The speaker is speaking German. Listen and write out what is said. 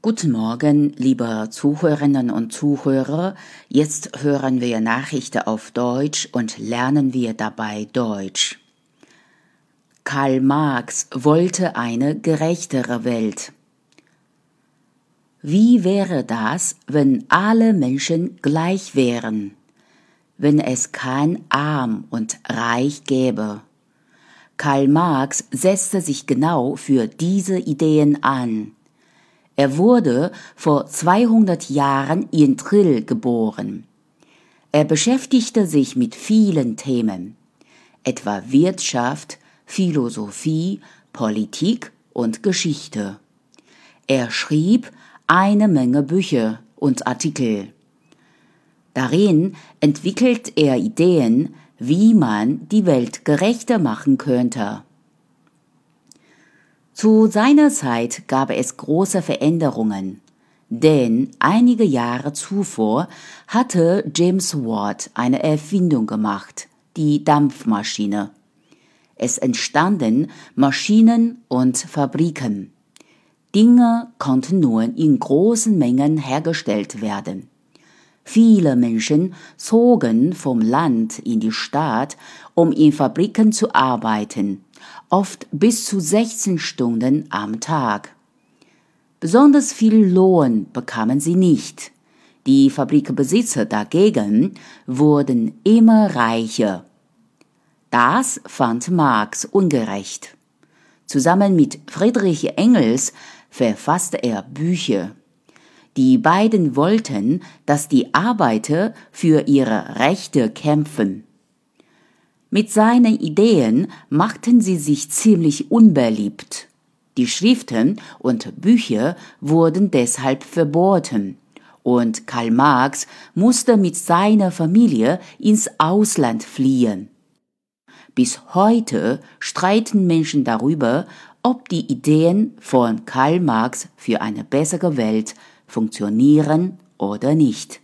Guten Morgen, liebe Zuhörerinnen und Zuhörer. Jetzt hören wir Nachrichten auf Deutsch und lernen wir dabei Deutsch. Karl Marx wollte eine gerechtere Welt. Wie wäre das, wenn alle Menschen gleich wären? Wenn es kein Arm und Reich gäbe? Karl Marx setzte sich genau für diese Ideen an. Er wurde vor 200 Jahren in Trill geboren. Er beschäftigte sich mit vielen Themen, etwa Wirtschaft, Philosophie, Politik und Geschichte. Er schrieb eine Menge Bücher und Artikel. Darin entwickelt er Ideen, wie man die Welt gerechter machen könnte. Zu seiner Zeit gab es große Veränderungen, denn einige Jahre zuvor hatte James Watt eine Erfindung gemacht, die Dampfmaschine. Es entstanden Maschinen und Fabriken. Dinge konnten nun in großen Mengen hergestellt werden. Viele Menschen zogen vom Land in die Stadt, um in Fabriken zu arbeiten oft bis zu 16 Stunden am Tag. Besonders viel Lohn bekamen sie nicht. Die Fabrikbesitzer dagegen wurden immer reicher. Das fand Marx ungerecht. Zusammen mit Friedrich Engels verfasste er Bücher. Die beiden wollten, dass die Arbeiter für ihre Rechte kämpfen. Mit seinen Ideen machten sie sich ziemlich unbeliebt. Die Schriften und Bücher wurden deshalb verboten und Karl Marx musste mit seiner Familie ins Ausland fliehen. Bis heute streiten Menschen darüber, ob die Ideen von Karl Marx für eine bessere Welt funktionieren oder nicht.